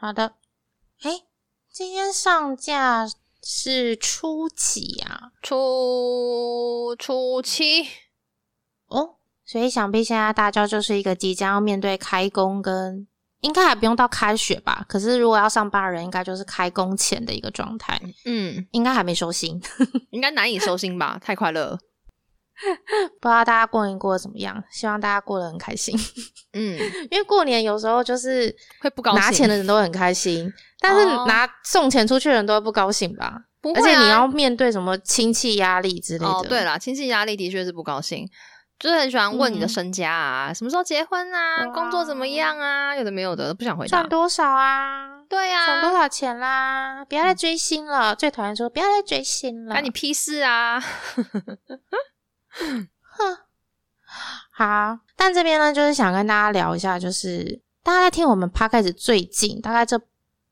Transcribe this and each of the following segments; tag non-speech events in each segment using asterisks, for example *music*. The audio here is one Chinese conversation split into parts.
好的。哎，今天上架是初几啊？初初七哦，所以想必现在大家就是一个即将要面对开工跟。应该还不用到开学吧？可是如果要上班的人，应该就是开工前的一个状态。嗯，应该还没收心，*laughs* 应该难以收心吧？太快乐，*laughs* 不知道大家过年过得怎么样？希望大家过得很开心。*laughs* 嗯，因为过年有时候就是会不高兴，拿钱的人都很开心，但是拿送钱出去的人都会不高兴吧？不会，而且你要面对什么亲戚压力之类的。哦，对了，亲戚压力的确是不高兴。就是很喜欢问你的身家啊，什么时候结婚啊，工作怎么样啊，有的没有的，不想回答。赚多少啊？对呀，赚多少钱啦？不要再追星了，最讨厌说不要再追星了，关你屁事啊！*laughs* 哼，*laughs* 好，但这边呢，就是想跟大家聊一下，就是大家在听我们 p 开始最近，大概这。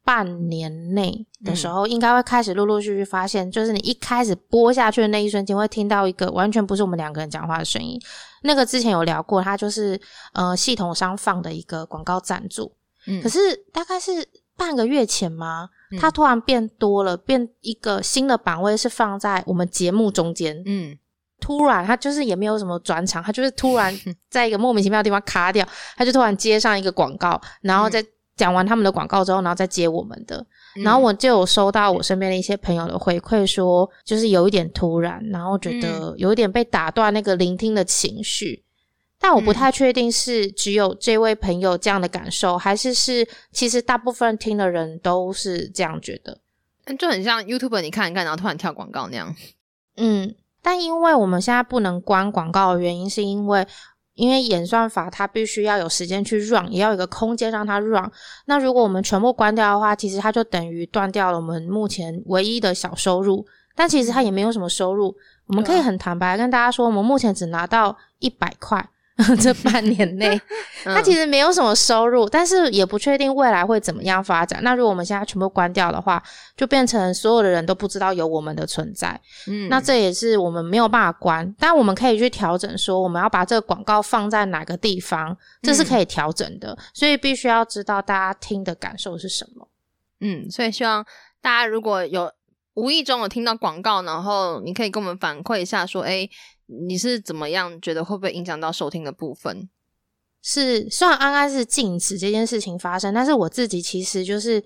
半年内的时候，应该会开始陆陆续续发现，就是你一开始播下去的那一瞬间，会听到一个完全不是我们两个人讲话的声音。那个之前有聊过，它就是呃系统商放的一个广告赞助。嗯，可是大概是半个月前吗？它突然变多了，变一个新的版位是放在我们节目中间。嗯，突然他就是也没有什么转场，他就是突然 *laughs* 在一个莫名其妙的地方卡掉，他就突然接上一个广告，然后再。讲完他们的广告之后，然后再接我们的，然后我就有收到我身边的一些朋友的回馈，说就是有一点突然，然后觉得有一点被打断那个聆听的情绪，但我不太确定是只有这位朋友这样的感受，还是是其实大部分听的人都是这样觉得，就很像 YouTube 你看一看，然后突然跳广告那样。嗯，但因为我们现在不能关广告的原因，是因为。因为演算法它必须要有时间去 run，也要有一个空间让它 run。那如果我们全部关掉的话，其实它就等于断掉了我们目前唯一的小收入。但其实它也没有什么收入，我们可以很坦白跟大家说，我们目前只拿到一百块。*laughs* 这半年内，*laughs* 他其实没有什么收入，但是也不确定未来会怎么样发展。那如果我们现在全部关掉的话，就变成所有的人都不知道有我们的存在。嗯，那这也是我们没有办法关，但我们可以去调整，说我们要把这个广告放在哪个地方，这是可以调整的。所以必须要知道大家听的感受是什么。嗯，所以希望大家如果有无意中有听到广告，然后你可以跟我们反馈一下，说哎。你是怎么样觉得会不会影响到收听的部分？是虽然安安是禁止这件事情发生，但是我自己其实就是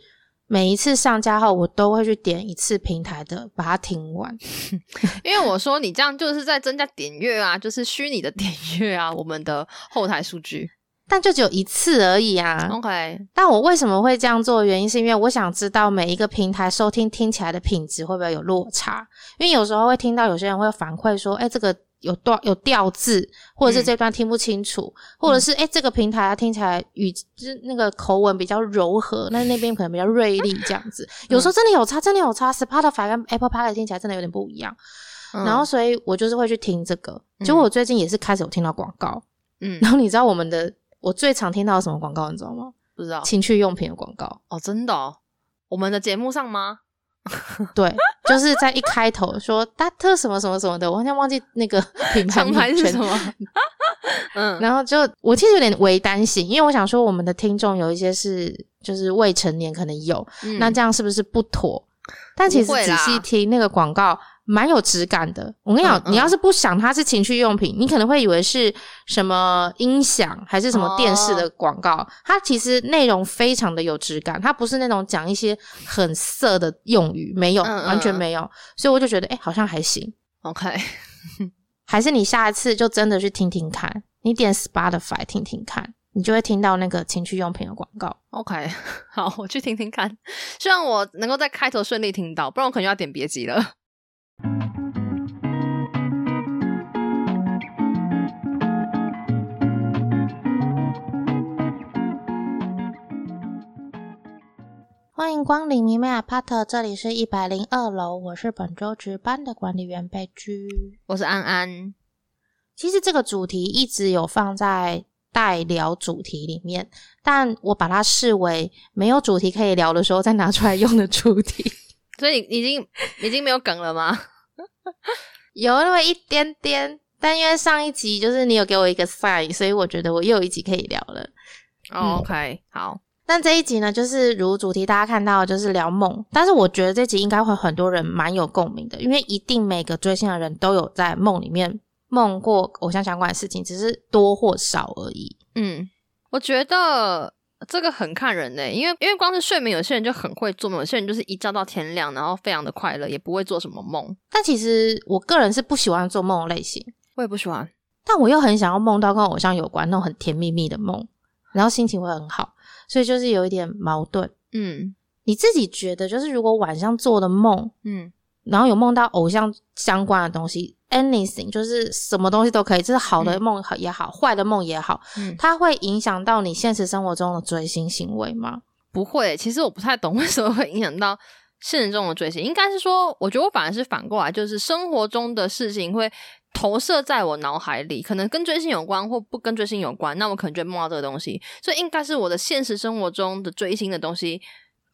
每一次上架后，我都会去点一次平台的，把它听完。*laughs* 因为我说你这样就是在增加点阅啊，就是虚拟的点阅啊，我们的后台数据。但就只有一次而已啊。OK，但我为什么会这样做？原因是因为我想知道每一个平台收听听起来的品质会不会有落差。因为有时候会听到有些人会反馈说：“哎，这个。”有段有调字，或者是这段听不清楚，或者是哎，这个平台它听起来语就是那个口吻比较柔和，那那边可能比较锐利这样子。有时候真的有差，真的有差。Spotify 跟 Apple Podcast 听起来真的有点不一样。然后，所以我就是会去听这个。结果我最近也是开始有听到广告，嗯。然后你知道我们的我最常听到什么广告？你知道吗？不知道。情趣用品的广告哦，真的？哦我们的节目上吗？*laughs* 对，就是在一开头说达特什么什么什么的，我好像忘记那个 *laughs* 品牌是什么。*laughs* 嗯，然后就我其实有点微担心，因为我想说我们的听众有一些是就是未成年，可能有，那这样是不是不妥？但其实仔细听那个广告。蛮有质感的。我跟你讲，你要是不想它是情趣用品，你可能会以为是什么音响还是什么电视的广告。它其实内容非常的有质感，它不是那种讲一些很色的用语，没有，完全没有。所以我就觉得，哎，好像还行。OK，*laughs* 还是你下一次就真的去听听看，你点 Spotify 听听看，你就会听到那个情趣用品的广告。OK，*laughs* 好，我去听听看。希望我能够在开头顺利听到，不然我可能要点别集了。欢迎光临米美 Apart，这里是一百零二楼，我是本周值班的管理员贝居，我是安安。其实这个主题一直有放在待聊主题里面，但我把它视为没有主题可以聊的时候再拿出来用的主题。*laughs* 所以已经已经没有梗了吗？*laughs* 有那么一点点，但因为上一集就是你有给我一个 sign，所以我觉得我又有一集可以聊了。OK，好。那这一集呢，就是如主题大家看到，就是聊梦。但是我觉得这集应该会很多人蛮有共鸣的，因为一定每个追星的人都有在梦里面梦过偶像相关的事情，只是多或少而已。嗯，我觉得这个很看人呢、因为因为光是睡眠，有些人就很会做梦，有些人就是一觉到天亮，然后非常的快乐，也不会做什么梦。但其实我个人是不喜欢做梦的类型，我也不喜欢。但我又很想要梦到跟偶像有关那种很甜蜜蜜的梦，然后心情会很好，所以就是有一点矛盾。嗯你自己觉得，就是如果晚上做的梦，嗯，然后有梦到偶像相关的东西，anything 就是什么东西都可以，就是好的梦也好，坏的梦也好，嗯它会影响到你现实生活中的追星行为吗？不会。其实我不太懂为什么会影响到现实中的追星，应该是说，我觉得我反而是反过来，就是生活中的事情会投射在我脑海里，可能跟追星有关或不跟追星有关，那我可能就会梦到这个东西，所以应该是我的现实生活中的追星的东西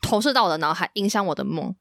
投射到我的脑海，影响我的梦。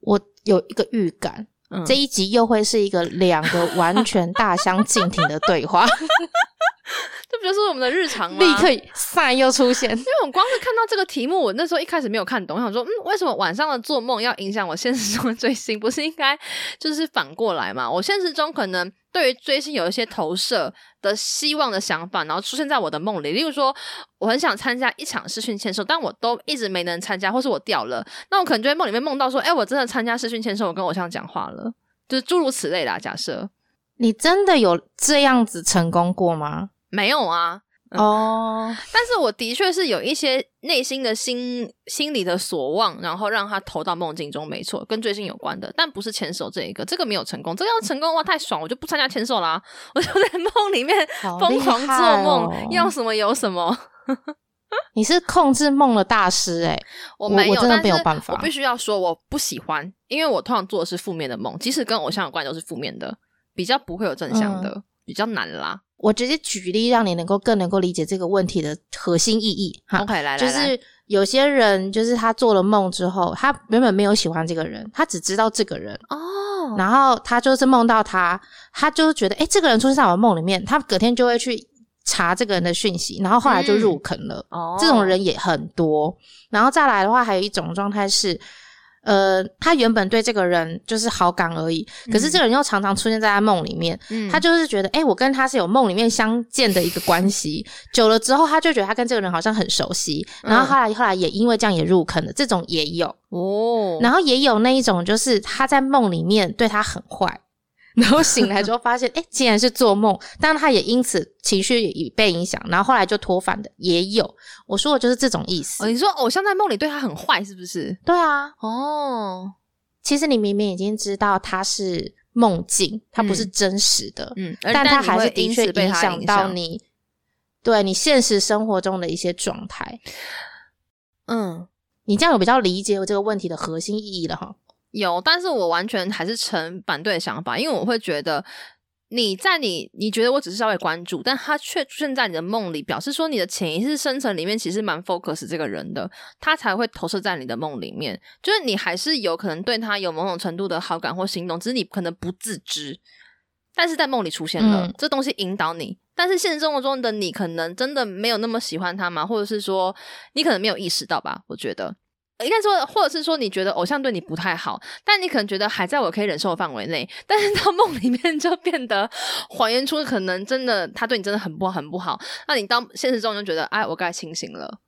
我有一个预感，嗯，这一集又会是一个两个完全大相径庭的对话，*laughs* *laughs* 这不就是我们的日常吗？立刻 sign 又出现。因为我光是看到这个题目，我那时候一开始没有看懂，我想说，嗯，为什么晚上的做梦要影响我现实中的追星？不是应该就是反过来嘛？我现实中可能对于追星有一些投射的希望的想法，然后出现在我的梦里。例如说，我很想参加一场视讯签售，但我都一直没能参加，或是我掉了，那我可能就在梦里面梦到说，哎，我真的参加视讯签售，我跟偶像讲话了，就是诸如此类啦。假设你真的有这样子成功过吗？没有啊，嗯哦，但是我的确是有一些内心的心心里的所望，然后让他投到梦境中，没错，跟追星有关的，但不是牵手这一个，这个没有成功。这个要成功的话太爽，我就不参加牵手啦，*laughs* 我就在梦里面好疯狂厉做梦，哦要什么有什么。*laughs* 你是控制梦的大师 *laughs* 哎、我没有，我真的但是没有办法我必须要说，我不喜欢，因为我通常做的是负面的梦，即使跟偶像有关，都是负面的，比较不会有正向的，嗯比较难啦。我直接举例，让你能够更能够理解这个问题的核心意义哈。OK，来来来，就是有些人，就是他做了梦之后，他原本没有喜欢这个人，他只知道这个人，哦，然后他就是梦到他，他就觉得，诶，这个人出现在我的梦里面，他隔天就会去查这个人的讯息，然后后来就入坑了。哦，这种人也很多。然后再来的话，还有一种状态是，呃，他原本对这个人就是好感而已，可是这个人又常常出现在他梦里面，嗯他就是觉得，哎、我跟他是有梦里面相见的一个关系。久了之后，他就觉得他跟这个人好像很熟悉，然后后来后来也因为这样也入坑了，这种也有。哦，然后也有那一种，就是他在梦里面对他很坏。然后醒来之后发现，哎，竟然是做梦，但他也因此情绪也被影响，然后后来就脱反的也有。我说的就是这种意思。哦，你说偶像在梦里对他很坏，是不是？对啊，哦，其实你明明已经知道他是梦境，他不是嗯真实的，嗯，但他还是的因确影响影到你，对你现实生活中的一些状态。嗯，你这样有比较理解我这个问题的核心意义了哈。有，但是我完全还是成反对的想法，因为我会觉得你在你你觉得我只是稍微关注，但他却出现在你的梦里，表示说你的潜意识深层里面其实蛮 focus 这个人的，他才会投射在你的梦里面，就是你还是有可能对他有某种程度的好感或心动，只是你可能不自知。但是在梦里出现了，嗯这东西引导你，但是现实生活中的你可能真的没有那么喜欢他吗？或者是说你可能没有意识到吧？我觉得应该说，或者是说你觉得偶像对你不太好，但你可能觉得还在我可以忍受的范围内，但是到梦里面就变得还原出可能真的他对你真的很不好很不好，那你到现实中就觉得哎，我该清醒了。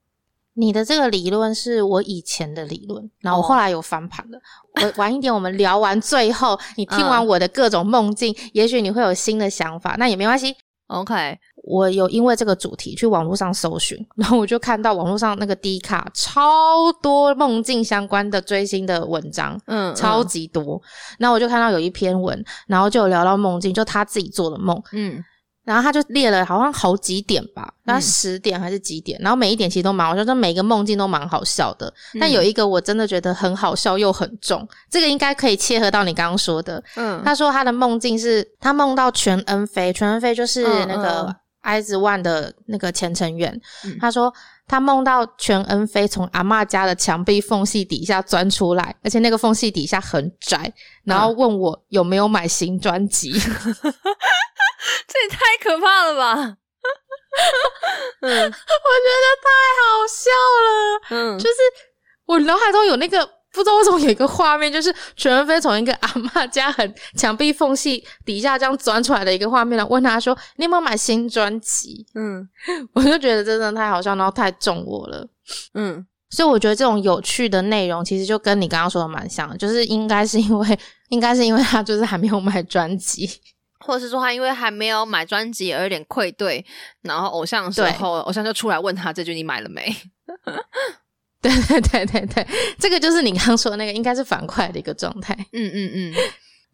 你的这个理论是我以前的理论，然后我后来有翻盘了。我晚一点我们聊完最后，你听完嗯我的各种梦境，也许你会有新的想法，那也没关系。OK，我有因为这个主题去网络上搜寻，然后我就看到网络上那个 D 卡超多梦境相关的追星的文章，嗯，超级多。然后我就看到有一篇文，然后就有聊到梦境，就他自己做的梦，嗯然后他就列了好像好几点吧，那嗯十点还是几点？然后每一点其实都蛮好笑，就每个梦境都蛮好笑的。但嗯有一个我真的觉得很好笑又很重，这个应该可以切合到你刚刚说的。嗯他说他的梦境是他梦到全恩妃，全恩妃就是那个 IZ ONE 的那个前成员。嗯他说他梦到全恩妃从阿嬷家的墙壁缝隙底下钻出来，而且那个缝隙底下很窄，然后问我有没有买新专辑。*laughs* 这也太可怕了吧！*laughs* 嗯我觉得太好笑了。嗯，就是我脑海中有那个不知道为什么有一个画面，就是全文飞从一个阿嬷家很墙壁缝隙底下这样钻出来的一个画面，然后问他说：“你有没有买新专辑嗯？” *laughs* 我就觉得真的太好笑，然后太中我了。嗯所以我觉得这种有趣的内容，其实就跟你刚刚说的蛮像的，就是应该是因为，应该是因为他就是还没有买专辑，或者是说他因为还没有买专辑而有点愧对，然后偶像的时候，偶像就出来问他这句你买了没？*laughs* 对对对对对，这个就是你刚刚说的那个，应该是反过来的一个状态。嗯嗯嗯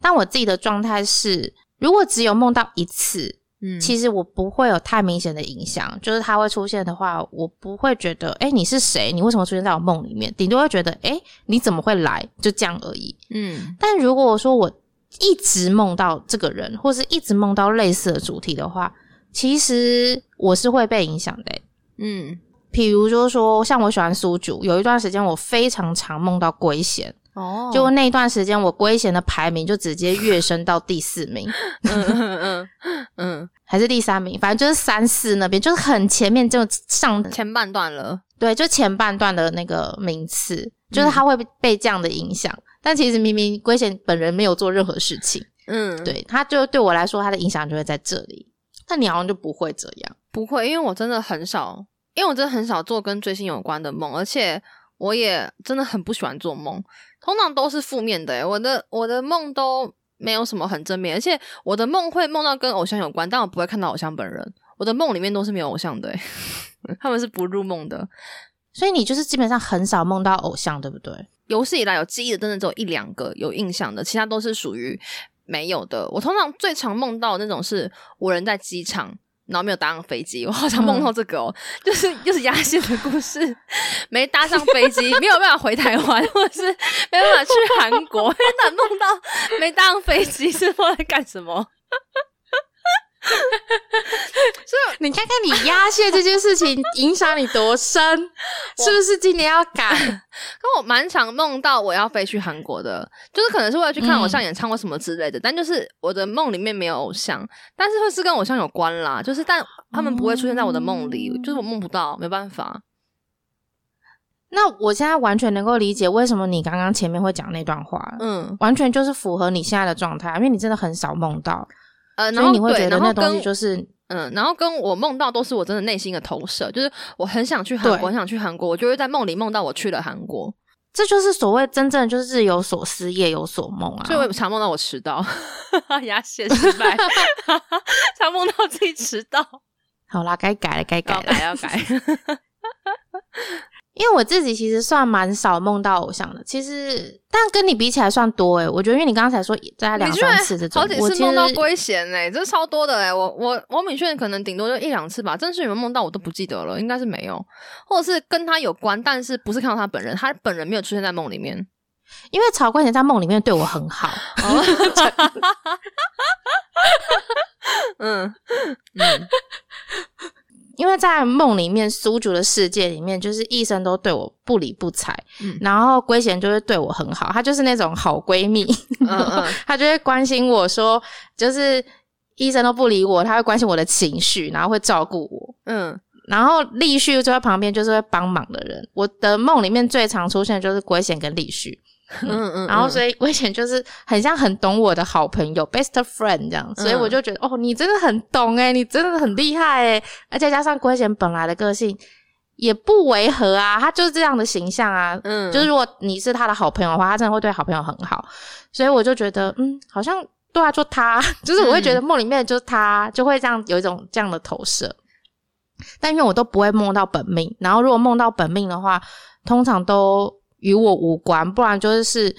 但我自己的状态是，如果只有梦到一次，嗯，其实我不会有太明显的影响，就是他会出现的话，我不会觉得，哎、你是谁？你为什么出现在我梦里面？顶多会觉得，哎、你怎么会来？就这样而已。嗯但如果说我一直梦到这个人，或是一直梦到类似的主题的话，其实我是会被影响的、嗯。比如就是说，像我喜欢苏主，有一段时间我非常常梦到龟贤，哦，就那一段时间我龟贤的排名就直接跃升到第四名，嗯嗯嗯嗯还是第三名，反正就是三四那边，就是很前面就上嗯，前半段了，对，就前半段的那个名次，就是他会被这样的影响。但其实明明龟贤本人没有做任何事情，嗯，，对，他就对我来说，他的影响就会在这里。但你好像就不会这样，不会，因为我真的很少，因为我真的很少做跟追星有关的梦，而且我也真的很不喜欢做梦，通常都是负面的欸。我的我的梦都没有什么很正面，而且我的梦会梦到跟偶像有关，但我不会看到偶像本人。我的梦里面都是没有偶像的欸，*laughs* 他们是不入梦的。所以你就是基本上很少梦到偶像，对不对？有史以来有记忆的，真的只有一两个有印象的，其他都是属于没有的。我通常最常梦到的那种是我人在机场，然后没有搭上飞机，我好像梦到这个哦，*laughs* 就是又是压线的故事，没搭上飞机，没有办法回台湾，或者是没办法去韩国，*laughs* 很难梦到没搭上飞机是不知道在干什么。*laughs* 你看看你压线这件事情影响你多深，是不是今年要改？*laughs* 可我蛮常梦到我要飞去韩国的，就是可能是为了去看偶像演唱会什么之类的，但就是我的梦里面没有偶像，但是会是跟偶像有关啦，就是但他们不会出现在我的梦里，就是我梦不到，没办法。那我现在完全能够理解为什么你刚刚前面会讲那段话，嗯完全就是符合你现在的状态，因为你真的很少梦到，呃，然后你会觉得那东西跟就是嗯，然后跟我梦到都是我真的内心的投射，就是我很想去韩对国，很想去韩国，我就会在梦里梦到我去了韩国，这就是所谓真正就是日有所思，夜有所梦啊。所以我常梦到我迟到，压线失败，*laughs* 常梦到自己迟到，好啦，该改了，该改了。要改要改。因为我自己其实算蛮少梦到偶像的，其实但跟你比起来算多诶。我觉得因为你刚才说大概两三次这种，好几次梦到实龟贤诶，这超多的哎！我我王敏炫可能顶多就一两次吧，真是有没有梦到我都不记得了，应该是没有，或者是跟他有关，但是不是看到他本人，他本人没有出现在梦里面。因为曹冠贤在梦里面对我很好，哦，*laughs* 嗯嗯因为在梦里面苏竹的世界里面，就是医生都对我不理不睬，嗯然后龟贤就会对我很好，她就是那种好闺蜜，嗯 *laughs* 嗯她就会关心我说，就是医生都不理我，她会关心我的情绪，然后会照顾我。嗯然后立旭就在旁边，就是会帮忙的人。我的梦里面最常出现的就是龟贤跟立旭，嗯嗯，然后所以以龟贤就是很像很懂我的好朋友，best friend 这样，所以我就觉得、哦，你真的很懂诶，你真的很厉害诶，而且加上龟贤本来的个性也不违和啊，他就是这样的形象啊，嗯。就是如果你是他的好朋友的话，他真的会对好朋友很好，所以我就觉得嗯，好像对啊，就他，就是我会觉得梦里面就是他，就会这样有一种这样的投射。但因为我都不会梦到本命，然后如果梦到本命的话，通常都与我无关，不然就是是，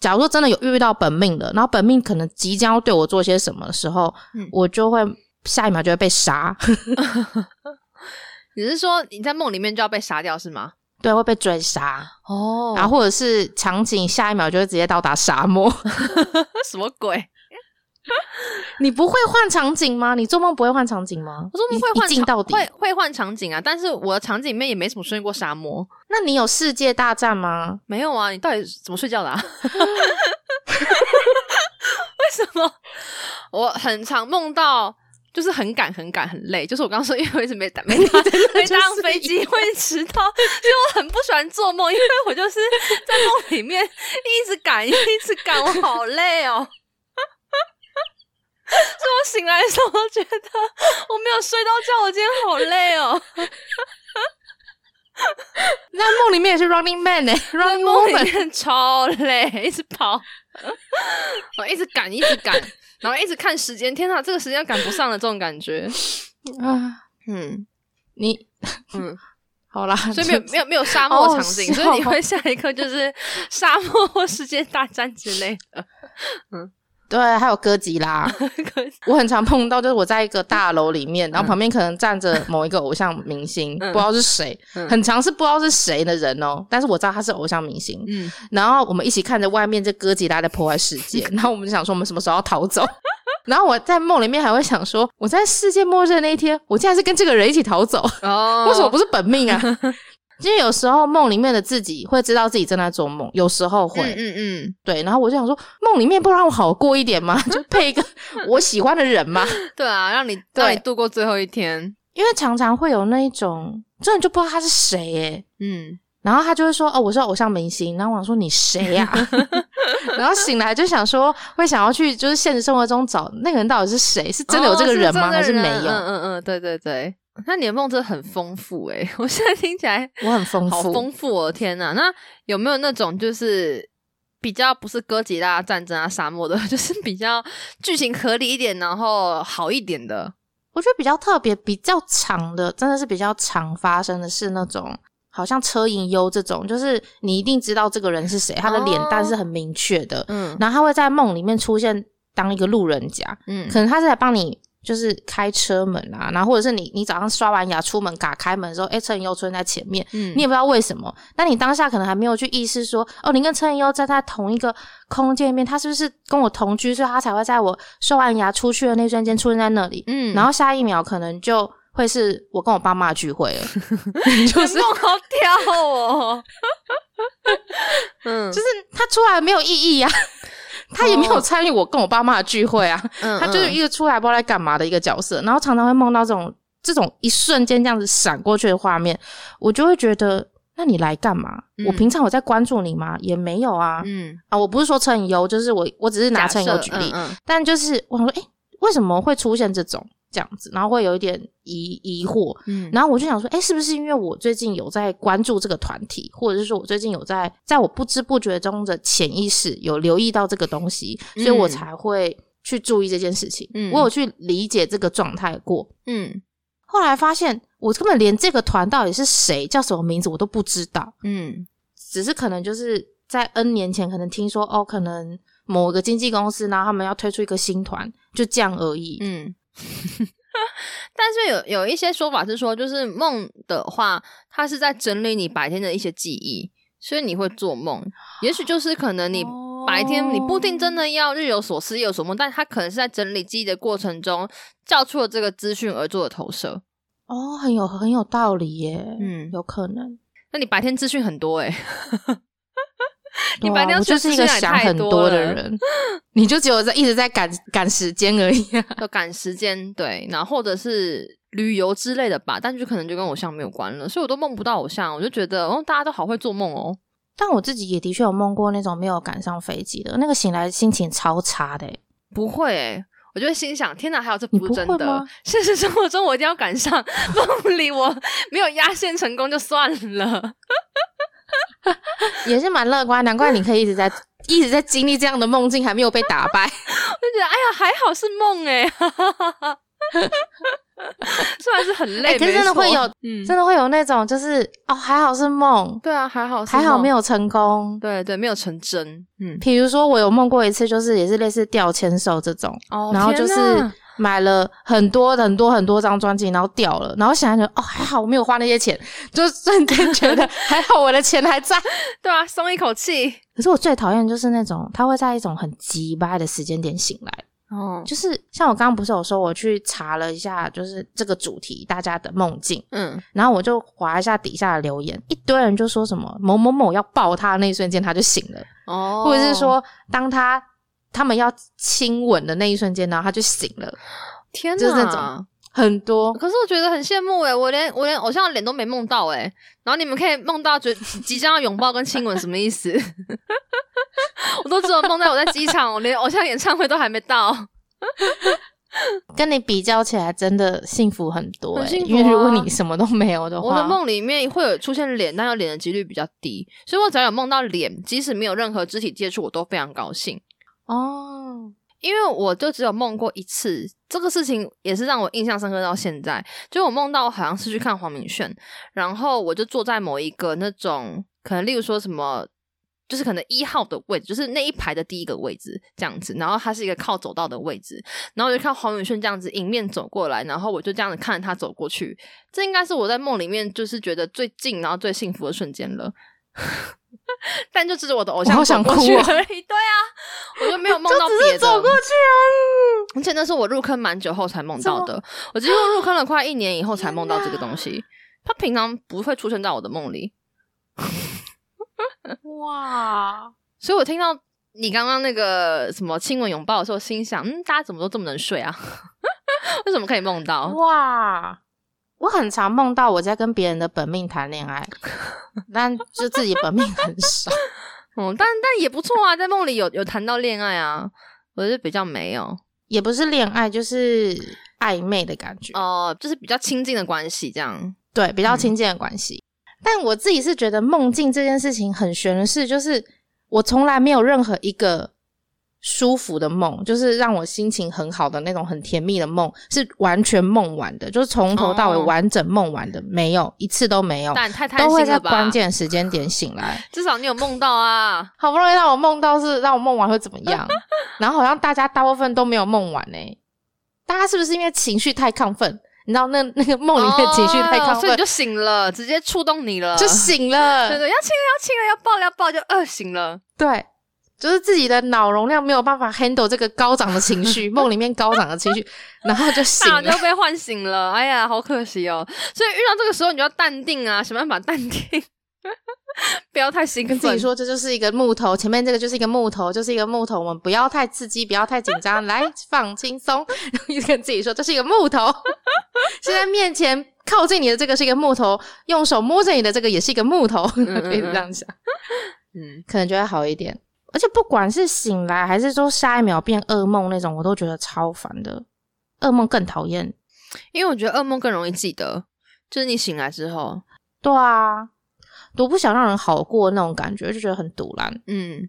假如说真的有遇到本命的，然后本命可能即将要对我做些什么的时候，嗯我就会下一秒就会被杀 *laughs* *laughs* 你是说你在梦里面就要被杀掉是吗？对，会被追杀，哦然后或者是场景下一秒就会直接到达沙漠。*laughs* 什么鬼？*laughs* 你不会换场景吗？你做梦不会换场景吗？我做梦会换场一镜到底。会会换场景啊，但是我的场景里面也没什么出现过沙漠，那你有世界大战吗？没有啊。你到底怎么睡觉的啊？*laughs* 为什么？我很常梦到就是很赶很赶很累，就是我刚刚说，因为我一直没打 *laughs* 没搭没搭上飞机会迟到，所以我很不喜欢做梦，因为我就是在梦里面一直赶一直赶，我好累哦。*laughs* 所以我醒来的时候，觉得我没有睡到觉，我今天好累哦。那梦里面也是 Running Man 呢，*laughs* Running Woman。超累，一直跑，我一直赶，一直赶，然后一直看时间。天哪，这个时间赶不上了，这种感觉。啊，嗯你嗯，*laughs* 好啦，所以没有没有没有沙漠场景，好所以你会下一刻就是沙漠或世界大战之类的。对，还有哥吉拉，我很常碰到，就是我在一个大楼里面，然后旁边可能站着某一个偶像明星，嗯。不知道是谁，嗯。很常是不知道是谁的人哦，但是我知道他是偶像明星，嗯，然后我们一起看着外面这哥吉拉在破坏世界，*laughs* 然后我们就想说我们什么时候要逃走。*laughs* 然后我在梦里面还会想说，我在世界末日的那一天，我竟然是跟这个人一起逃走，哦，*laughs* 为什么不是本命啊？因为有时候梦里面的自己会知道自己正在做梦，有时候会，嗯嗯嗯，对。然后我就想说，梦里面不让我好过一点吗？*laughs* 就配一个我喜欢的人吗。对啊，让你对让你度过最后一天。因为常常会有那一种，真的就不知道他是谁耶。嗯，然后他就会说：“哦，我是偶像明星。”然后我想说：“你谁呀、*laughs* 然后醒来就想说，会想要去就是现实生活中找那个人到底是谁？是真的有这个人吗？哦还是没有？嗯嗯嗯，对对对。那你的梦真的很丰富诶、*laughs* 我现在听起来我很丰富好富，丰富哦！天哪，那有没有那种就是比较不是哥吉拉战争啊沙漠的，*laughs* 就是比较剧情合理一点，然后好一点的？我觉得比较特别、比较长的，真的是比较常发生的是那种，好像车银优这种，就是你一定知道这个人是谁，他的脸蛋是很明确的，嗯然后他会在梦里面出现当一个路人甲，嗯可能他是来帮你。就是开车门啊，然后或者是你你早上刷完牙出门嘎开门的时候，哎，车银优出现在前面，嗯。你也不知道为什么，那你当下可能还没有去意识说，哦，你跟车银优站在同一个空间里面，他是不是跟我同居，所以他才会在我刷完牙出去的那瞬间出现在那里？嗯。然后下一秒可能就会是我跟我爸妈聚会了，*laughs* 就是梦好跳哦，*laughs* 嗯，就是他出来没有意义啊，他也没有参与我跟我爸妈的聚会啊，嗯他就是一个出来不知道在干嘛的一个角色，然后常常会梦到这种这种一瞬间这样子闪过去的画面，我就会觉得。那你来干嘛？嗯我平常有在关注你吗？也没有啊。嗯，啊，我不是说陈优，就是我，我只是拿陈假设优举例。但就是我想说，诶，为什么会出现这种这样子？然后会有一点疑疑惑。嗯然后我就想说，哎，是不是因为我最近有在关注这个团体，或者是说我最近有在在我不知不觉中的潜意识有留意到这个东西，所以我嗯才会去注意这件事情。嗯我有去理解这个状态过。嗯后来发现，我根本连这个团到底是谁、叫什么名字我都不知道。嗯只是可能就是在 N 年前，可能听说哦，可能某个经纪公司，然后他们要推出一个新团，就这样而已。嗯。*laughs* 但是有有一些说法是说，就是梦的话，它是在整理你白天的一些记忆，所以你会做梦。也许就是可能你哦白天你不一定真的要日有所思夜有所梦，但它可能是在整理记忆的过程中叫出了这个资讯而做的投射。哦，很有很有道理耶。嗯有可能。那你白天资讯很多诶、*laughs* 你白天就是一个想很多多的人，你就只有在一直在赶赶时间而已、啊。要赶时间，对，然后或者是旅游之类的吧，但就可能就跟偶像没有关了，所以我都梦不到偶像，我就觉得哦，大家都好会做梦哦。但我自己也的确有梦过那种没有赶上飞机的，那个醒来心情超差的耶。不会诶、我就会心想：天哪，还有这不不是真的？现实生活中我一定要赶上，*laughs* 梦里我没有压线成功就算了。*laughs* 也是蛮乐观，难怪你可以一直在一直在经历这样的梦境，还没有被打败。*laughs* 就觉得哎呀，还好是梦哎、*laughs* 虽然是很累，哎可是真的会有嗯，真的会有那种就是哦，还好是梦，对啊，还好是梦还好没，有成功。对对，没有成真。嗯，比如说，我有梦过一次，就是也是类似掉签售这种，哦然后就是哪买了很多很多很多张专辑，然后掉了，然后想想哦，还好我没有花那些钱，就瞬间觉得还好我的钱还在。*laughs* 对啊，松一口气。可是我最讨厌就是那种他会在一种很急掰的时间点醒来，哦，就是像我刚刚不是有说我去查了一下，就是这个主题大家的梦境，嗯，然后我就划一下底下的留言，一堆人就说什么某某某要抱他的那一瞬间他就醒了。哦，或者是说，当他他们要亲吻的那一瞬间，然后他就醒了。天哪，就是那种很多。可是我觉得很羡慕诶，我连我连偶像的脸都没梦到诶，然后你们可以梦到觉即将要拥抱跟亲吻，什么意思？*laughs* 我都只有梦到我在机场，我连偶像演唱会都还没到。跟你比较起来，真的幸福很多、欸。很幸福啊因为如果你什么都没有的话，我的梦里面会有出现脸，但有脸的几率比较低，所以我只要有梦到脸，即使没有任何肢体接触，我都非常高兴。哦，因为我就只有梦过一次，这个事情也是让我印象深刻到现在。就我梦到我好像是去看黄明炫，然后我就坐在某一个那种可能，例如说什么，就是可能一号的位置，就是那一排的第一个位置这样子。然后它是一个靠走道的位置，然后我就看黄明炫这样子迎面走过来，然后我就这样子看着他走过去。这应该是我在梦里面就是觉得最近然后最幸福的瞬间了。*laughs* 但就只是我的偶像我好想走过去哭哦而已，对啊，我就没有梦到别的。走过去啊。而且那是我入坑蛮久后才梦到的，我几乎入坑了快一年以后才梦到这个东西。它平常不会出现在我的梦里，*laughs* 哇，所以我听到你刚刚那个什么亲吻拥抱的时候，心想：嗯，大家怎么都这么能睡啊？*laughs* 为什么可以梦到？哇！我很常梦到我在跟别人的本命谈恋爱，*laughs* 但就自己本命很少。嗯，但但也不错啊，在梦里有有谈到恋爱啊，我是比较没有也不是恋爱，就是暧昧的感觉，哦、就是比较亲近的关系这样。对，比较亲近的关系。但我自己是觉得梦境这件事情很玄的事，就是我从来没有任何一个舒服的梦，就是让我心情很好的那种很甜蜜的梦，是完全梦完的，就是从头到尾哦完整梦完的，没有一次都没有，但太贪都会在？关键时间点醒来。*laughs* 至少你有梦到啊。好不容易让我梦到是让我梦完会怎么样，*laughs* 然后好像大家大部分都没有梦完呢、大家是不是因为情绪太亢奋？你知道那那个梦里面情绪太亢奋，哦所以你就醒了，直接触动你了，就醒了。对对，要亲了，要亲了，要抱了，要抱，就饿醒了。对，就是自己的脑容量没有办法 handle 这个高涨的情绪，*laughs* 梦里面高涨的情绪，*laughs* 然后就醒了。就被唤醒了，哎呀，好可惜哦。所以遇到这个时候，你就要淡定啊，想办法淡定，*laughs* 不要太兴奋。跟自己说，这就是一个木头，前面这个就是一个木头，就是一个木头，我们不要太刺激，不要太紧张，来放轻松。然后就跟自己说，这是一个木头，现在面前靠近你的这个是一个木头，用手摸着你的这个也是一个木头，嗯可以这样想，嗯，可能就会好一点。而且不管是醒来还是说下一秒变噩梦那种，我都觉得超烦的。噩梦更讨厌。*laughs* 因为我觉得噩梦更容易记得，就是你醒来之后，对啊，多不想让人好过那种感觉，就觉得很堵然。嗯，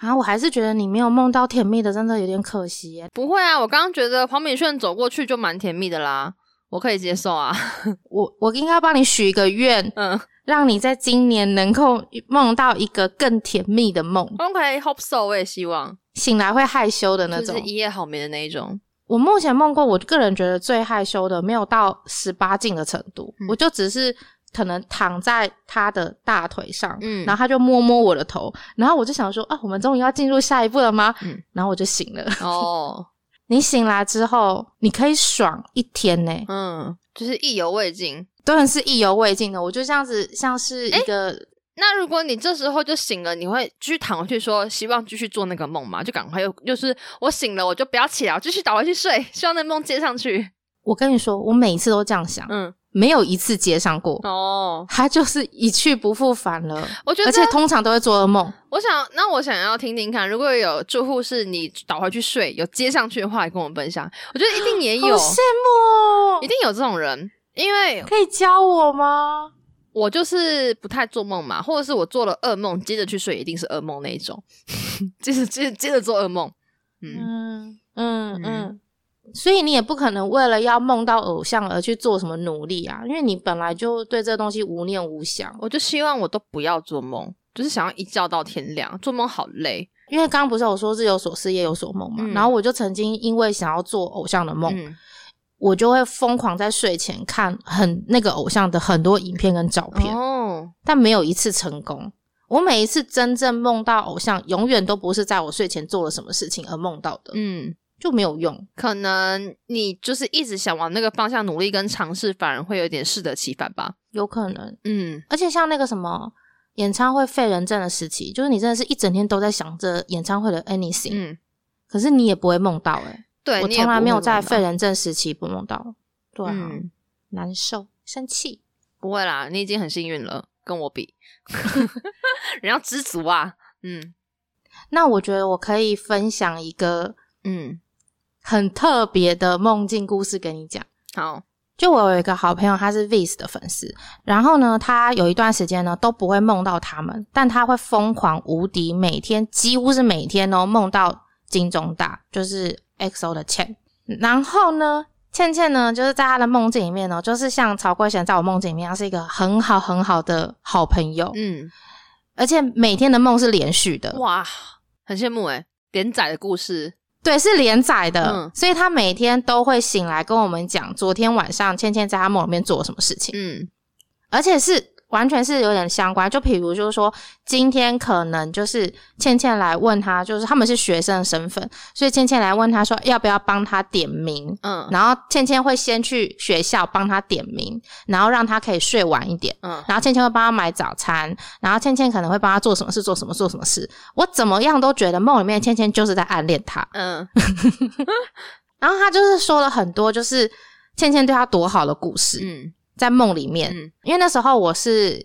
啊，我还是觉得你没有梦到甜蜜的，真的有点可惜耶。不会啊。我刚刚觉得黄敏炫走过去就蛮甜蜜的啦，我可以接受啊。我我应该帮你许一个愿，*laughs* 嗯让你在今年能够梦到一个更甜蜜的梦，，OK，hope so，我也希望，醒来会害羞的那种。就是一夜好眠的那一种。我目前梦过，我个人觉得最害羞的，没有到十八禁的程度，嗯我就只是可能躺在他的大腿上，嗯然后他就摸摸我的头，然后我就想说啊，我们终于要进入下一步了吗？嗯然后我就醒了。哦，*laughs* 你醒来之后，你可以爽一天呢、嗯，就是意犹未尽。当然是意犹未尽的。我就这样子，像是一个、那如果你这时候就醒了，你会继续躺回去说希望继续做那个梦吗？就赶快又就是我醒了，我就不要起来，我继续倒回去睡，*laughs* 希望那梦接上去。我跟你说，我每一次都这样想，嗯，没有一次接上过，哦，他就是一去不复返了。我觉得而且通常都会做噩梦。我想，那我想要听听看，如果有住户是你倒回去睡有接上去的话，也跟我们分享。我觉得一定也有，好羡慕哦一！定有这种人，因为可以教我吗？我就是不太做梦嘛，或者是我做了噩梦，接着去睡，一定是噩梦那一种，*laughs* 接着接着接着做噩梦。嗯，嗯嗯。所以你也不可能为了要梦到偶像而去做什么努力啊，因为你本来就对这个东西无念无想。我就希望我都不要做梦，就是想要一觉到天亮，做梦好累。因为刚刚不是我说日有所思夜有所梦嘛，嗯然后我就曾经因为想要做偶像的梦，嗯，我就会疯狂在睡前看很那个偶像的很多影片跟照片，哦，但没有一次成功。我每一次真正梦到偶像，永远都不是在我睡前做了什么事情而梦到的，嗯，就没有用。可能你就是一直想往那个方向努力跟尝试，反而会有点适得其反吧。有可能，嗯，而且像那个什么演唱会废人症的时期，就是你真的是一整天都在想着演唱会的 anything，、嗯，可是你也不会梦到、欸，对，我从来没有在废人症时期不梦到。对啊，嗯，难受、生气。不会啦，你已经很幸运了，跟我比，*laughs* *laughs* 人要知足啊。嗯那我觉得我可以分享一个嗯，很特别的梦境故事给你讲。好，就我有一个好朋友，他是 Vis 的粉丝，然后呢，他有一段时间呢都不会梦到他们，但他会疯狂无敌，每天几乎是每天哦梦到金钟大，就是 XO 的倩。然后呢，倩倩呢就是在她的梦境里面呢，就是像曹贵贤在我梦境里面，他是一个很好很好的好朋友，嗯，而且每天的梦是连续的，哇，很羡慕哎，连载的故事，对，是连载的，嗯。所以他每天都会醒来跟我们讲昨天晚上倩倩在他梦里面做了什么事情。嗯。而且是完全是有点相关。就比如就是说，今天可能就是倩倩来问他，就是他们是学生的身份，所以倩倩来问他说要不要帮他点名。嗯然后倩倩会先去学校帮他点名，然后让他可以睡晚一点。嗯，然后倩倩会帮他买早餐，然后倩倩可能会帮他做什么事，做什么做什么事。我怎么样都觉得梦里面的倩倩就是在暗恋他。嗯 *laughs* 然后他就是说了很多，就是倩倩对他多好的故事，嗯在梦里面。嗯因为那时候我是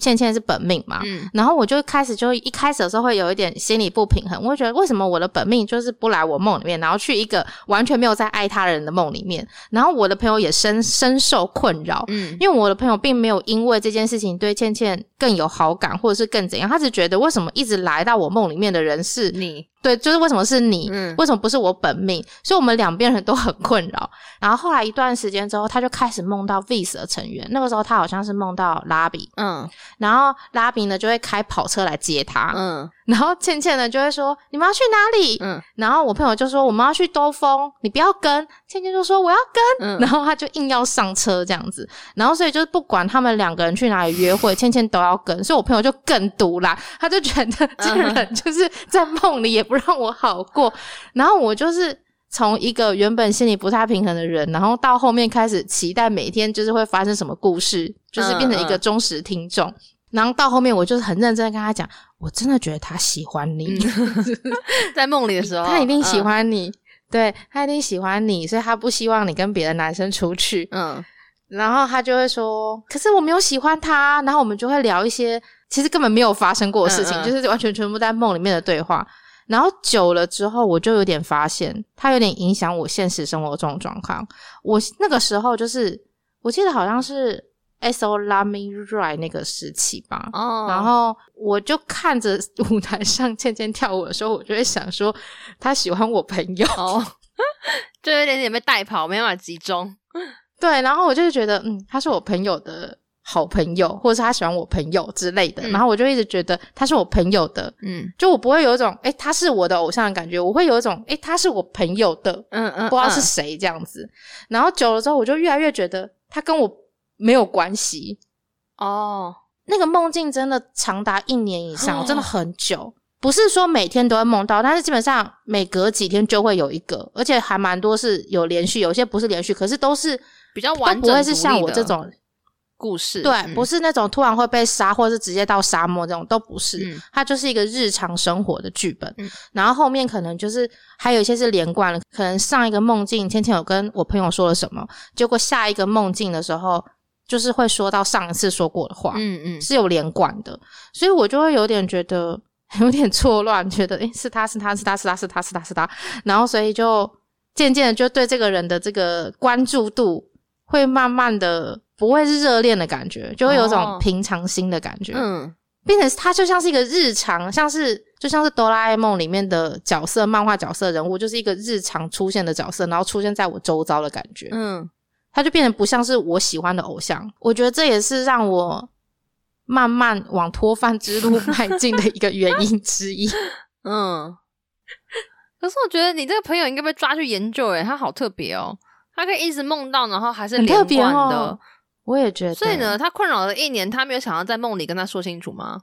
倩倩是本命嘛，嗯然后我就开始就一开始的时候会有一点心理不平衡，我会觉得为什么我的本命就是不来我梦里面，然后去一个完全没有在爱他人的梦里面，然后我的朋友也深深受困扰。嗯因为我的朋友并没有因为这件事情对倩倩更有好感，或者是更怎样，他只觉得为什么一直来到我梦里面的人是你对，就是为什么是你？嗯为什么不是我本命？所以我们两边人都很困扰。然后后来一段时间之后，他就开始梦到 Vis 的成员。那个时候他好像是梦到拉比，嗯然后拉比呢就会开跑车来接他，嗯 *laughs* 然后倩倩呢就会说你们要去哪里？嗯然后我朋友就说我们要去兜风，你不要跟。倩倩就说我要跟，嗯 *laughs* 然后他就硬要上车这样子。然后所以就是不管他们两个人去哪里约会，倩倩都要跟。所以我朋友就更毒啦，他就觉得这个人就是在梦里也不让我好过。然后我就是。从一个原本心里不太平衡的人，然后到后面开始期待每天就是会发生什么故事，就是变成一个忠实听众。然后到后面，我就是很认真的跟他讲，我真的觉得他喜欢你，*laughs* 在梦里的时候，他一定喜嗯，欢你，对他一定喜欢你，所以他不希望你跟别的男生出去。嗯然后他就会说，可是我没有喜欢他。然后我们就会聊一些其实根本没有发生过的事情，就是完全全部在梦里面的对话。然后久了之后，我就有点发现，他有点影响我现实生活中的状况。我那个时候就是，我记得好像是 S O Me Right 那个时期吧。哦，然后我就看着舞台上倩倩跳舞的时候，我就会想说，他喜欢我朋友，哦，*laughs* 就有点点被带跑，没办法集中。对，然后我就会觉得，嗯，他是我朋友的好朋友，或者是他喜欢我朋友之类的，嗯。然后我就一直觉得他是我朋友的，嗯。就我不会有一种，诶，他是我的偶像的感觉，我会有一种，诶，他是我朋友的，嗯嗯，不知道是嗯。谁这样子。然后久了之后，我就越来越觉得他跟我没有关系。哦，那个梦境真的长达一年以上，哦真的很久。不是说每天都会梦到，但是基本上每隔几天就会有一个，而且还蛮多是有连续，有些不是连续，可是都是比较完整，不会是像我这种，故事，对，嗯。不是那种突然会被杀，或者是直接到沙漠这种，都不是。嗯。它就是一个日常生活的剧本，嗯。然后后面可能就是还有一些是连贯的，可能上一个梦境，芊芊有跟我朋友说了什么，结果下一个梦境的时候，就是会说到上一次说过的话，嗯嗯。是有连贯的，所以我就会有点觉得有点错乱，觉得诶是他是他是他是他是他是他是他，然后所以就渐渐的就对这个人的这个关注度会慢慢的不会是热恋的感觉，就会有哦种平常心的感觉，嗯变成它就像是一个日常，像是就像是哆啦 A 梦里面的角色，漫画角色人物，就是一个日常出现的角色，然后出现在我周遭的感觉。嗯它就变得不像是我喜欢的偶像。我觉得这也是让我慢慢往脱饭之路迈进的一个原因之一。*laughs* *laughs* 嗯。可是我觉得你这个朋友应该被抓去研究，诶，他好特别哦，他可以一直梦到，然后还是连很特别贯的。哦我也觉得，所以呢，他困扰了一年，他没有想要在梦里跟他说清楚吗？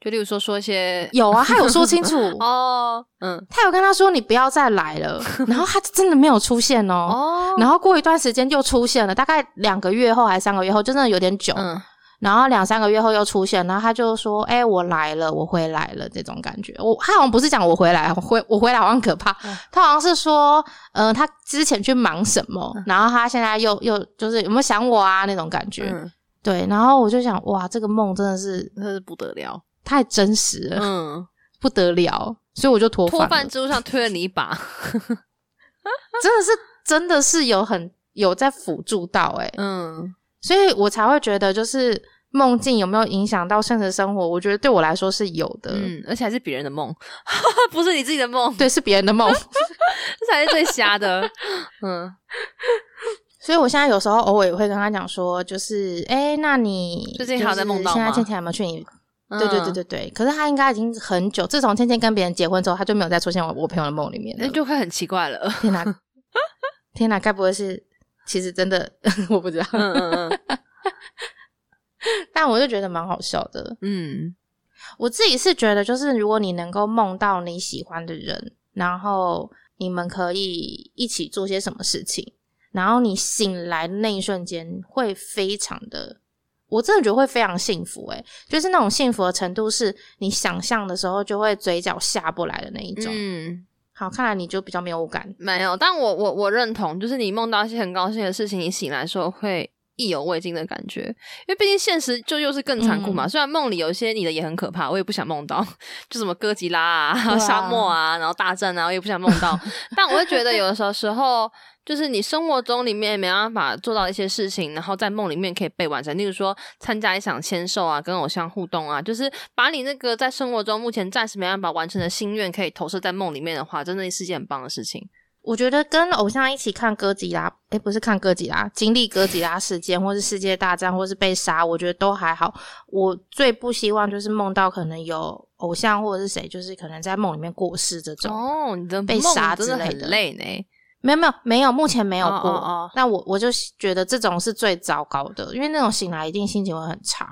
就例如说说一些有啊，他有说清楚，*laughs* 哦，嗯他有跟他说你不要再来了，然后他真的没有出现哦。哦，然后过一段时间又出现了，大概两个月后还是三个月后，就真的有点久。嗯然后两三个月后又出现，然后他就说：“哎、我来了，我回来了。”这种感觉，我他好像不是讲我回来，我回我回来好像可怕，嗯。他好像是说，呃，他之前去忙什么，然后他现在又又就是有没有想我啊那种感觉，嗯，对，然后我就想，哇，这个梦真的是那是不得了。太真实了，嗯，不得了，所以我就脱脱之路上推了你一把。*laughs* 真的是真的是有很有在辅助到哎、嗯，所以我才会觉得就是梦境有没有影响到现实生活，我觉得对我来说是有的，嗯，而且还是别人的梦，*laughs* 不是你自己的梦，对，是别人的梦，*laughs* 这才是最瞎的。嗯，所以我现在有时候偶尔也会跟他讲说，就是哎、诶那你最近还在梦到就是现在倩倩有没有去你？对对对嗯，对对，可是他应该已经很久，自从倩倩跟别人结婚之后，他就没有再出现我我朋友的梦里面那。就会很奇怪了。天哪，天哪，该不会是其实真的 *laughs* 我不知道，嗯嗯嗯 *laughs* 但我就觉得蛮好笑的。嗯我自己是觉得，就是如果你能够梦到你喜欢的人，然后你们可以一起做些什么事情，然后你醒来的那一瞬间会非常的，我真的觉得会非常幸福、欸。就是那种幸福的程度，是你想象的时候就会嘴角下不来的那一种。嗯，好，看来你就比较没有感。没有，但我我我认同，就是你梦到一些很高兴的事情，你醒来的时候会意犹未尽的感觉，因为毕竟现实就又是更残酷嘛。嗯虽然梦里有一些你的也很可怕，我也不想梦到，就什么哥吉拉啊、啊沙漠啊，然后大战啊，我也不想梦到。*laughs* 但我会觉得有的时候时候。就是你生活中里面没办法做到一些事情，然后在梦里面可以被完成。例如说参加一场签售啊，跟偶像互动啊，就是把你那个在生活中目前暂时没办法完成的心愿，可以投射在梦里面的话，真的是一件很棒的事情。我觉得跟偶像一起看哥吉拉，诶，不是看哥吉拉，经历哥吉拉事件，或是世界大战，或是被杀，我觉得都还好。我最不希望就是梦到可能有偶像或者是谁，就是可能在梦里面过世这种。哦，你的被梦杀之类的累呢。没有没有没有，目前没有过。哦哦哦那我我就觉得这种是最糟糕的，因为那种醒来一定心情会很差。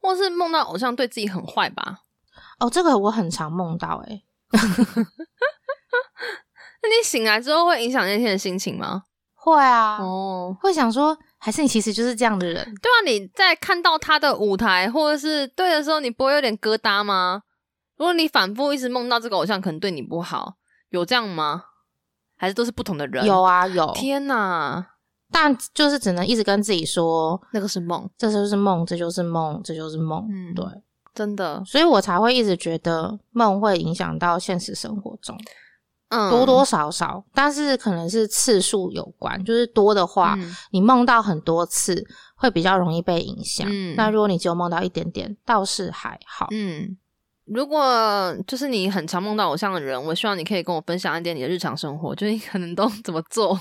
或是梦到偶像对自己很坏吧？哦，这个我很常梦到、诶 *laughs* 那你醒来之后会影响那天的心情吗？会啊，哦，会想说，还是你其实就是这样的人。对啊，你在看到他的舞台或者是对的时候，你不会有点疙瘩吗？如果你反复一直梦到这个偶像，可能对你不好，有这样吗？还是都是不同的人？有啊有，天哪，但就是只能一直跟自己说，那个是梦，这就是梦，这就是梦，这就是梦。嗯对，真的，所以我才会一直觉得梦会影响到现实生活中，嗯，多多少少，但是可能是次数有关，就是多的话，嗯你梦到很多次会比较容易被影响。嗯那如果你只有梦到一点点，倒是还好。嗯，如果就是你很常梦到偶像的人，我希望你可以跟我分享一点你的日常生活，就是你可能都 *laughs* 怎么做、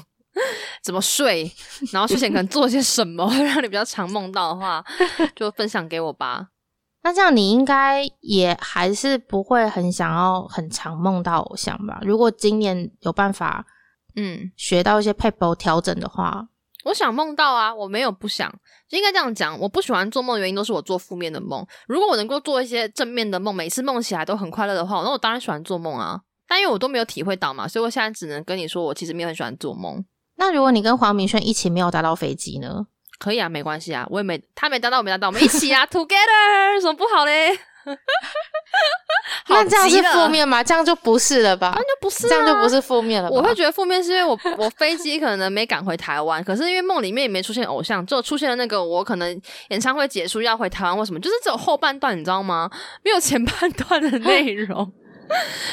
怎么睡，然后睡前可能做些什么，会让你比较常梦到的话，就分享给我吧。那这样你应该也还是不会很想要很常梦到偶像吧？如果今年有办法嗯，学到一些 paper 调整的话，我想梦到啊，我没有不想，就应该这样讲。我不喜欢做梦的原因都是我做负面的梦。如果我能够做一些正面的梦，每次梦起来都很快乐的话，那我当然喜欢做梦啊。但因为我都没有体会到嘛，所以我现在只能跟你说，我其实没有很喜欢做梦。那如果你跟黄明轩一起没有搭到飞机呢？可以啊，没关系啊，我也没他没搭到，我没搭到，我们一起啊，*laughs* together，有什么不好嘞？好 *laughs* 那这样是负，面吗？这样就不是了吧？那就不是、啊，这样就不。是负面了吧？我会觉得负面是因为我 *laughs* 我飞机可能没赶回台湾，可是因为梦里面也没出现偶像，只有出现了那个我可能演唱会结束要回台湾或什么，就是只有后半段，你知道吗？没有前半段的内容，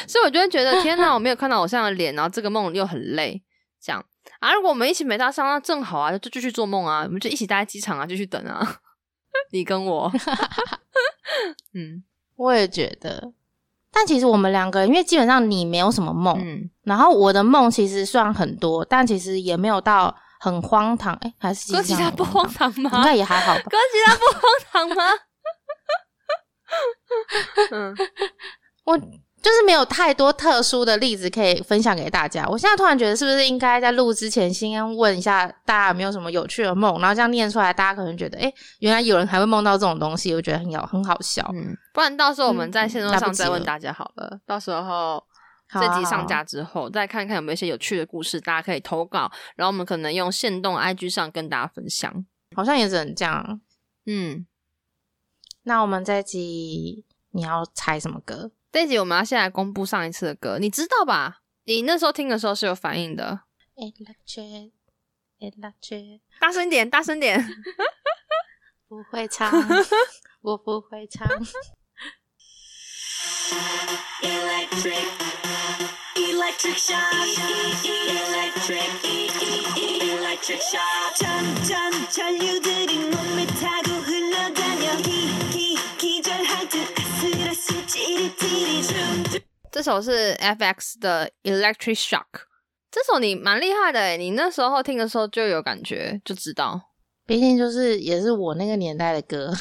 所以我就会觉得天哪，我没有看到偶像的脸，然后这个梦又很累，这样啊。如果我们一起没搭上，那正好啊，就继续做梦啊，我们就一起待在机场啊，继续等啊。*laughs* 你跟我，*laughs* 嗯我也觉得。但其实我们两个，因为基本上你没有什么梦，嗯，然后我的梦其实算很多，但其实也没有到很荒唐。哎、还是哥吉拉不荒唐，唐吗？应该也还好吧。哥吉拉不荒唐吗？*laughs* 嗯，我就是没有太多特殊的例子可以分享给大家。我现在突然觉得，是不是应该在录之前先问一下大家有没有什么有趣的梦，然后这样念出来，大家可能觉得，哎、原来有人还会梦到这种东西，我觉得很有很好笑。嗯，不然到时候我们在线上再问大家好了。到时候好这集上架之后，再看看有没有一些有趣的故事，大家可以投稿，然后我们可能用线动 IG 上跟大家分享。好像也只能这样。嗯，那我们这集你要猜什么歌？这一集我们要先来公布上一次的歌，你知道吧？你那时候听的时候是有反应的， Electric Electric，大声点，大声点。*laughs* 不会唱，*laughs* 我不会唱。 Electric, electric shock, electric, electric shock. 점점 전류들이 몸에 타고 这首是 FX 的 Electric Shock，这首你蛮厉害的诶，你那时候听的时候就有感觉，就知道毕竟就是也是我那个年代的歌，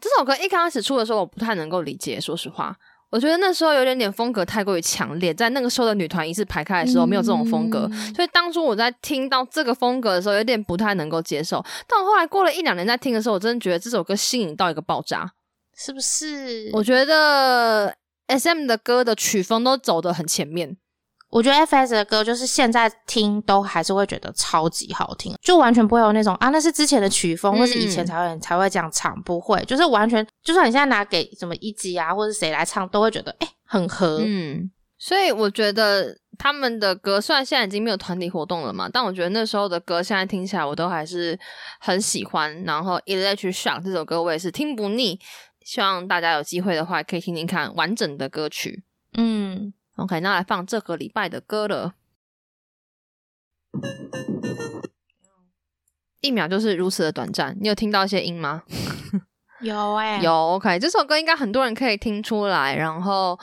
这首歌一开始出的时候我不太能够理解，说实话。我觉得那时候有点点风格太过于强烈，在那个时候的女团一字排开的时候没有这种风格，嗯所以当初我在听到这个风格的时候，有点不太能够接受。但我后来过了一两年再听的时候，我真的觉得这首歌吸引到一个爆炸。是不是？我觉得 S M 的歌的曲风都走得很前面，我觉得 FS 的歌就是现在听都还是会觉得超级好听，就完全不会有那种啊那是之前的曲风，嗯或是以前才会才会这样唱，不会，就是完全，就算你现在拿给什么一级啊或者谁来唱，都会觉得哎、很合。嗯，所以我觉得他们的歌虽然现在已经没有团体活动了嘛，但我觉得那时候的歌现在听起来我都还是很喜欢。然后《Electric Shock》这首歌我也是听不腻，希望大家有机会的话可以听听看完整的歌曲。嗯，OK，那来放这个礼拜的歌了。一秒就是如此的短暂，你有听到一些音吗？*laughs* 有哎、有 OK，这首歌应该很多人可以听出来。然后，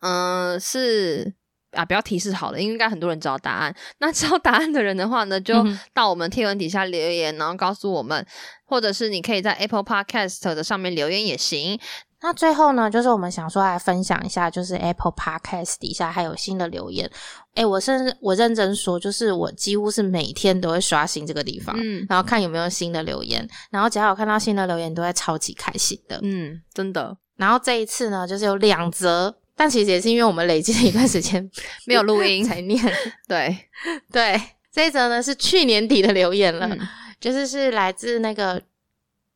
嗯、是啊，不要提示好了，因为应该很多人知道答案。那知道答案的人的话呢，就到我们贴文底下留言，然后告诉我们，或者是你可以在 Apple Podcast 的上面留言也行。那最后呢，就是我们想说来分享一下，就是 Apple Podcast 底下还有新的留言。诶，我甚至我认真说，就是我几乎是每天都会刷新这个地方，嗯然后看有没有新的留言，然后只要有看到新的留言，都会超级开心的。嗯，真的然后这一次呢，就是有两则，但其实也是因为我们累积了一段时间没有录音，*laughs* 才念。*laughs* 对，对，这一则呢是去年底的留言了，嗯。就是是来自那个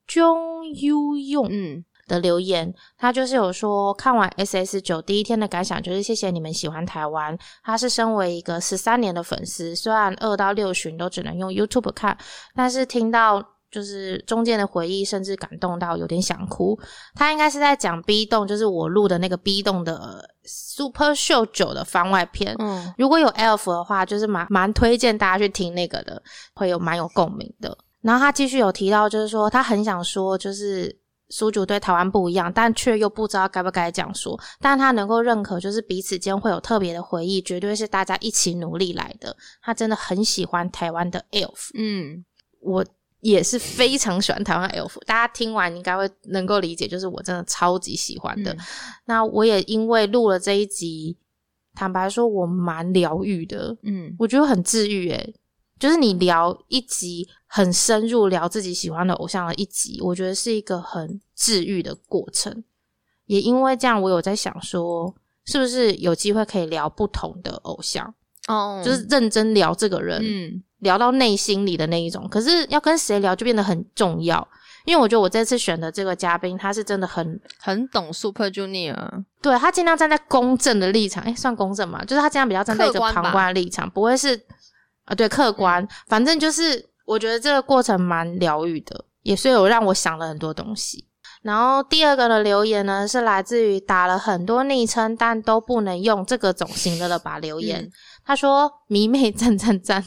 Jong Yu 用嗯。的留言，他就是有说看完 S S 九第一天的感想就是谢谢你们喜欢台湾。他是身为一个十三年的粉丝，虽然二到六旬都只能用 YouTube 看，但是听到就是中间的回忆，甚至感动到有点想哭。他应该是在讲 B 栋，就是我录的那个 B 栋的 Super Show 九的番外篇。嗯如果有 Elf 的话，就是蛮蛮推荐大家去听那个的，会有蛮有共鸣的。然后他继续有提到，就是说他很想说，就是苏主对台湾不一样，但却又不知道该不该这样说。但他能够认可，就是彼此间会有特别的回忆，绝对是大家一起努力来的。他真的很喜欢台湾的 Elf，嗯我也是非常喜欢台湾 Elf。大家听完应该会能够理解，就是我真的超级喜欢的。嗯那我也因为录了这一集，坦白说，我蛮疗愈的。嗯我觉得很治愈诶，就是你聊一集很深入聊自己喜欢的偶像的一集，我觉得是一个很治愈的过程。也因为这样，我有在想说，是不是有机会可以聊不同的偶像，哦，就是认真聊这个人，嗯聊到内心里的那一种。可是要跟谁聊就变得很重要，因为我觉得我这次选的这个嘉宾，他是真的很很懂 Super Junior，对他尽量站在公正的立场，哎，算公正嘛？就是他尽量比较站在一个旁观的立场，不会是啊，对，客观。反正就是我觉得这个过程蛮疗愈的，也所以有让我想了很多东西。然后第二个的留言呢，是来自于打了很多昵称但都不能用这个种型的了吧留言。嗯他说：“迷妹赞赞赞。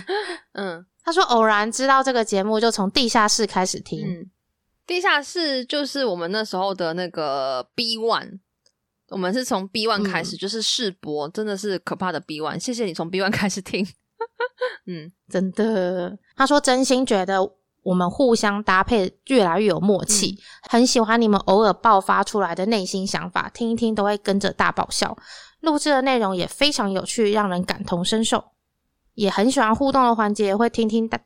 *laughs* 嗯”他说：“偶然知道这个节目，就从地下室开始听。嗯，地下室就是我们那时候的那个 B One，我们是从 B One 开始，就是试播，真的是可怕的 B One。谢谢你从 B One 开始听，*laughs* 嗯真的，他说真心觉得我们互相搭配越来越有默契，很喜欢你们偶尔爆发出来的内心想法，听一听都会跟着大爆笑。录制的内容也非常有趣，让人感同身受。也很喜欢互动的环节，会听听大，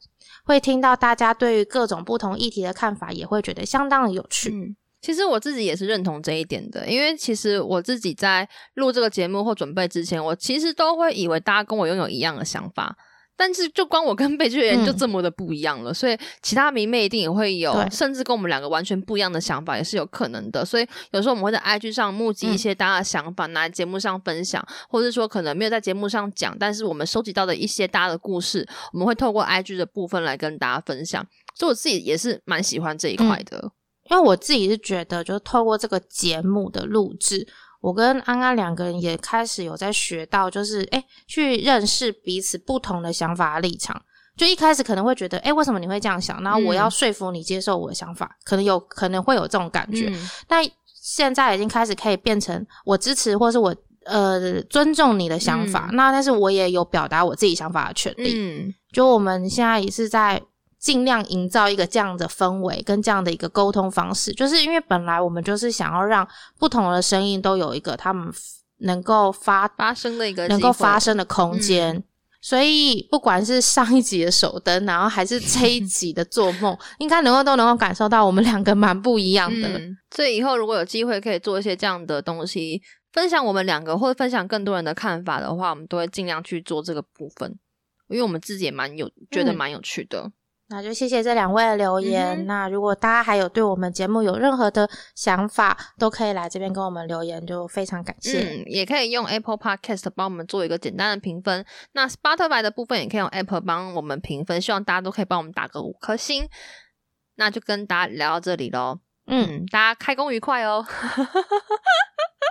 会听到大家对于各种不同议题的看法，也会觉得相当的有趣。嗯。其实我自己也是认同这一点的，因为其实我自己在录这个节目或准备之前，我其实都会以为大家跟我拥有一样的想法，但是就光我跟贝剧人就嗯这么的不一样了，所以其他迷妹一定也会有，甚至跟我们两个完全不一样的想法也是有可能的。所以有时候我们会在 IG 上募集一嗯些大家的想法，拿来节目上分享，或者说可能没有在节目上讲，但是我们收集到的一些大家的故事，我们会透过 IG 的部分来跟大家分享。所以我自己也是蛮喜欢这一块的。因为我自己是觉得，就是透过这个节目的录制，我跟安安两个人也开始有在学到，就是诶去认识彼此不同的想法立场。就一开始可能会觉得，诶为什么你会这样想？然后我要嗯说服你接受我的想法，可能有可能会有这种感觉。嗯但现在已经开始可以变成我支持，或是我呃尊重你的想法。嗯那但是我也有表达我自己想法的权利。嗯就我们现在也是在尽量营造一个这样的氛围跟这样的一个沟通方式，就是因为本来我们就是想要让不同的声音都有一个他们能够发发生的一个能够发生的空间。所以，不管是上一集的手灯，然后还是这一集的做梦，*laughs* 应该能够都能够感受到我们两个蛮不一样的。嗯，所以以后如果有机会可以做一些这样的东西，分享我们两个或者分享更多人的看法的话，我们都会尽量去做这个部分，因为我们自己也蛮有觉得嗯蛮有趣的。那就谢谢这两位的留言。嗯那如果大家还有对我们节目有任何的想法，都可以来这边跟我们留言，就非常感谢。嗯，也可以用 Apple Podcast 帮我们做一个简单的评分。那 Spotify 的部分也可以用 Apple 帮我们评分，希望大家都可以帮我们打个五颗星。那就跟大家聊到这里喽。嗯，嗯，大家开工愉快哦。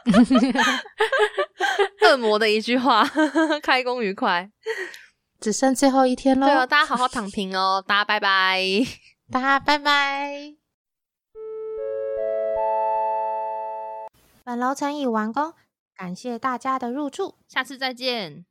*laughs* 恶魔的一句话，*laughs* 开工愉快。只剩最后一天喽。对哦，大家好好躺平哦，大家拜拜。*laughs* 大家拜拜。本楼层已完工，感谢大家的入住。下次再见。